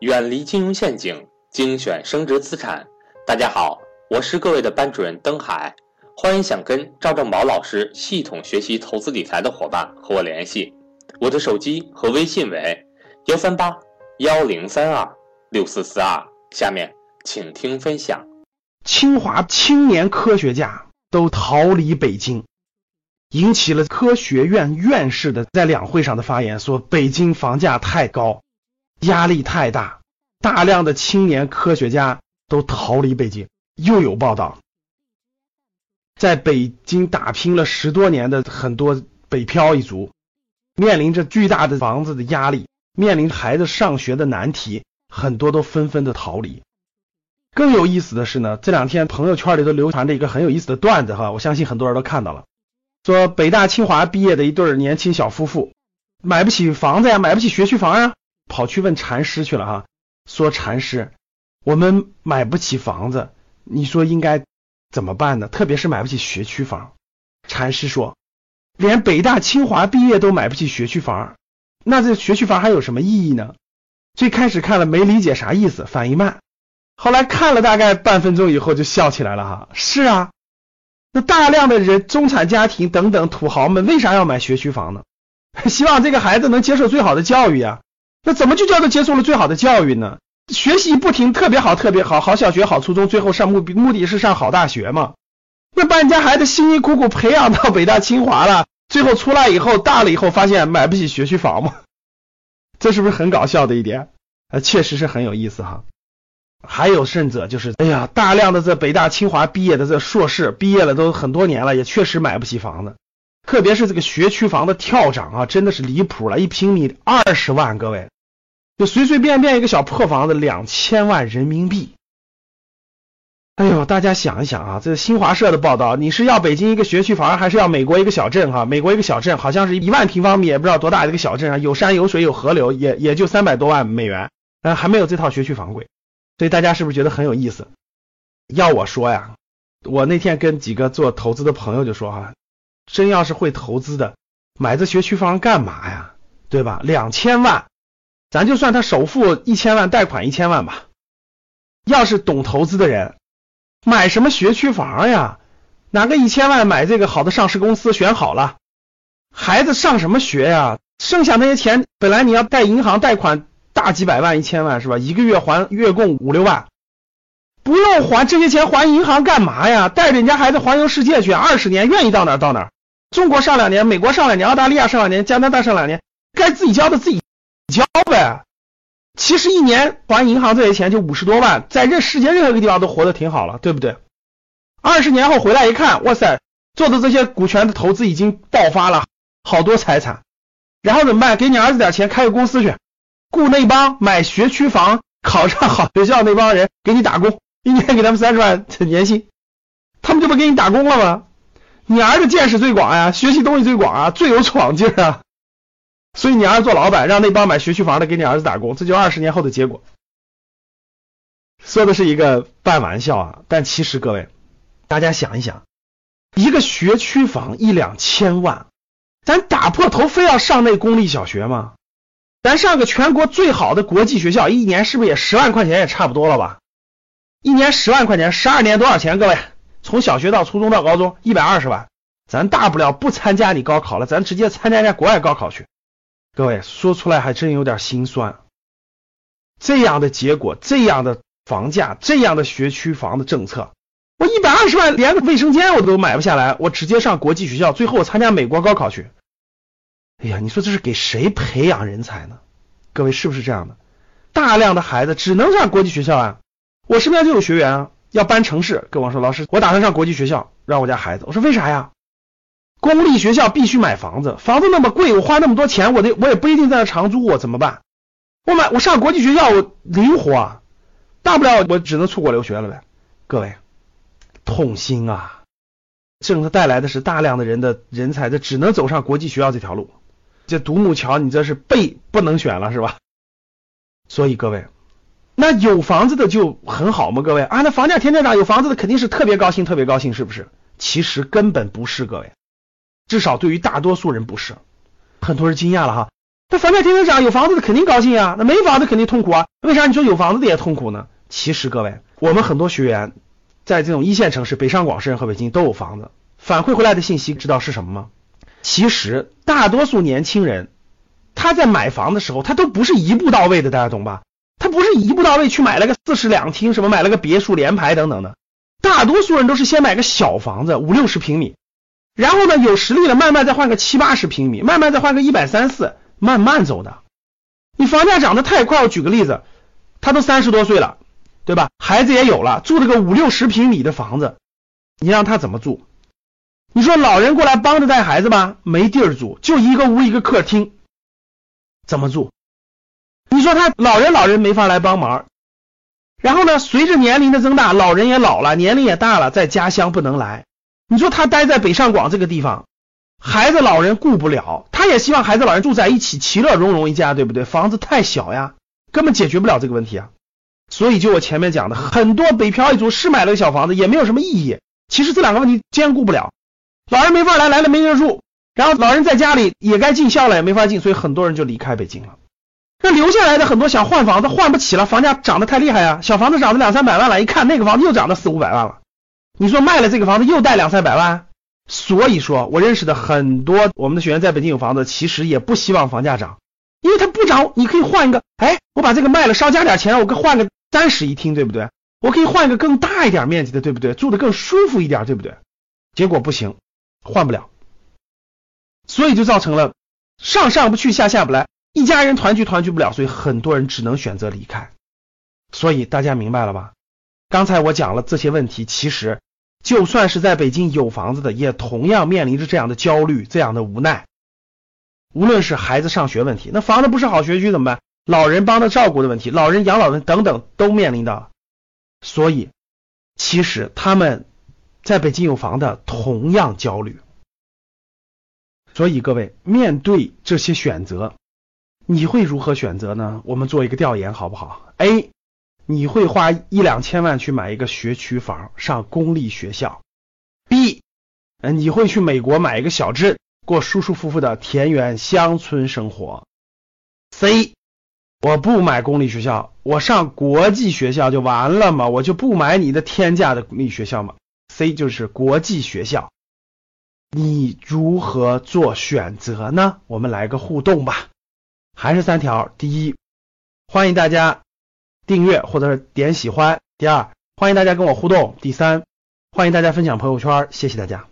远离金融陷阱，精选升值资产。大家好，我是各位的班主任登海，欢迎想跟赵正宝老师系统学习投资理财的伙伴和我联系，我的手机和微信为幺三八幺零三二六四四二。下面请听分享。清华青年科学家都逃离北京，引起了科学院院士的在两会上的发言，说北京房价太高。压力太大，大量的青年科学家都逃离北京。又有报道，在北京打拼了十多年的很多北漂一族，面临着巨大的房子的压力，面临孩子上学的难题，很多都纷纷的逃离。更有意思的是呢，这两天朋友圈里都流传着一个很有意思的段子哈，我相信很多人都看到了，说北大清华毕业的一对年轻小夫妇，买不起房子呀，买不起学区房呀。跑去问禅师去了哈，说禅师，我们买不起房子，你说应该怎么办呢？特别是买不起学区房。禅师说，连北大清华毕业都买不起学区房，那这学区房还有什么意义呢？最开始看了没理解啥意思，反应慢，后来看了大概半分钟以后就笑起来了哈。是啊，那大量的人中产家庭等等土豪们为啥要买学区房呢？希望这个孩子能接受最好的教育呀。那怎么就叫做接受了最好的教育呢？学习不停，特别好，特别好，好小学，好初中，最后上目目的是上好大学嘛？那把人家孩子辛辛苦苦培养到北大清华了，最后出来以后，大了以后发现买不起学区房嘛？这是不是很搞笑的一点？啊，确实是很有意思哈。还有甚者就是，哎呀，大量的这北大清华毕业的这硕士毕业了都很多年了，也确实买不起房子，特别是这个学区房的跳涨啊，真的是离谱了，一平米二十万，各位。就随随便便一个小破房子，两千万人民币。哎呦，大家想一想啊，这是新华社的报道，你是要北京一个学区房，还是要美国一个小镇？哈，美国一个小镇，好像是一万平方米，也不知道多大一个小镇啊，有山有水有河流，也也就三百多万美元，但还没有这套学区房贵。所以大家是不是觉得很有意思？要我说呀，我那天跟几个做投资的朋友就说哈，真要是会投资的，买这学区房干嘛呀？对吧？两千万。咱就算他首付一千万，贷款一千万吧。要是懂投资的人，买什么学区房呀？拿个一千万买这个好的上市公司，选好了，孩子上什么学呀？剩下那些钱，本来你要贷银行贷款大几百万、一千万是吧？一个月还月供五六万，不用还这些钱还银行干嘛呀？带着人家孩子环游世界去，二十年愿意到哪到哪。中国上两年，美国上两年，澳大利亚上两年，加拿大上两年，该自己交的自己。交呗，其实一年还银行这些钱就五十多万，在这世界任何一个地方都活得挺好了，对不对？二十年后回来一看，哇塞，做的这些股权的投资已经爆发了好多财产，然后怎么办？给你儿子点钱，开个公司去，雇那帮买学区房、考上好学校那帮人给你打工，一年给他们三十万年薪，他们就不给你打工了吗？你儿子见识最广呀，学习东西最广啊，最有闯劲啊。所以你儿子做老板，让那帮买学区房的给你儿子打工，这就二十年后的结果。说的是一个半玩笑啊，但其实各位，大家想一想，一个学区房一两千万，咱打破头非要上那公立小学吗？咱上个全国最好的国际学校，一年是不是也十万块钱也差不多了吧？一年十万块钱，十二年多少钱？各位，从小学到初中到高中，一百二十万，咱大不了不参加你高考了，咱直接参加人家国外高考去。各位说出来还真有点心酸，这样的结果，这样的房价，这样的学区房的政策，我一百二十万连个卫生间我都买不下来，我直接上国际学校，最后我参加美国高考去。哎呀，你说这是给谁培养人才呢？各位是不是这样的？大量的孩子只能上国际学校啊！我身边就有学员啊，要搬城市，跟我说老师，我打算上国际学校，让我家孩子。我说为啥呀？公立学校必须买房子，房子那么贵，我花那么多钱，我得我也不一定在那长租，我怎么办？我买我上国际学校，我灵活啊，大不了我只能出国留学了呗。各位，痛心啊！政策带来的是大量的人的人才，这只能走上国际学校这条路。这独木桥，你这是背不能选了是吧？所以各位，那有房子的就很好吗？各位啊，那房价天天涨，有房子的肯定是特别高兴，特别高兴，是不是？其实根本不是，各位。至少对于大多数人不是，很多人惊讶了哈。那房价天天涨，有房子的肯定高兴啊，那没房子肯定痛苦啊。为啥你说有房子的也痛苦呢？其实各位，我们很多学员在这种一线城市，北上广深和北京都有房子，反馈回来的信息知道是什么吗？其实大多数年轻人他在买房的时候，他都不是一步到位的，大家懂吧？他不是一步到位去买了个四室两厅，什么买了个别墅联排等等的。大多数人都是先买个小房子，五六十平米，然后呢有实力了，慢慢再换个七八十平米，慢慢再换个一百三四，慢慢走的。你房价涨得太快，我举个例子，他都三十多岁了，对吧？孩子也有了，住了个五六十平米的房子，你让他怎么住？你说老人过来帮着带孩子吧，没地儿住，就一个屋一个客厅，怎么住？你说他老人老人没法来帮忙，然后呢，随着年龄的增大，老人也老了，年龄也大了，在家乡不能来。你说他待在北上广这个地方，孩子老人顾不了，他也希望孩子老人住在一起，其乐融融一家，对不对？房子太小呀，根本解决不了这个问题啊。所以就我前面讲的，很多北漂一族是买了个小房子，也没有什么意义。其实这两个问题兼顾不了，老人没法来，来了没人住，然后老人在家里也该尽孝了，也没法尽，所以很多人就离开北京了。那留下来的很多想换房子换不起了，房价涨得太厉害呀！小房子涨得两三百万了，一看那个房子又涨到四五百万了，你说卖了这个房子又贷两三百万，所以说我认识的很多我们的学员在北京有房子，其实也不希望房价涨，因为它不涨，你可以换一个，哎，我把这个卖了，稍加点钱，我给换个三室一厅，对不对？我可以换一个更大一点面积的，对不对？住的更舒服一点，对不对？结果不行，换不了，所以就造成了上上不去，下下不来。一家人团聚团聚不了，所以很多人只能选择离开。所以大家明白了吧？刚才我讲了这些问题，其实就算是在北京有房子的，也同样面临着这样的焦虑、这样的无奈。无论是孩子上学问题，那房子不是好学区怎么办？老人帮他照顾的问题，老人养老的等等都面临到。所以，其实他们在北京有房的同样焦虑。所以各位面对这些选择。你会如何选择呢？我们做一个调研好不好？A，你会花一两千万去买一个学区房上公立学校？B，嗯，你会去美国买一个小镇过舒舒服服的田园乡村生活？C，我不买公立学校，我上国际学校就完了嘛，我就不买你的天价的公立学校嘛。C 就是国际学校，你如何做选择呢？我们来个互动吧。还是三条：第一，欢迎大家订阅或者是点喜欢；第二，欢迎大家跟我互动；第三，欢迎大家分享朋友圈。谢谢大家。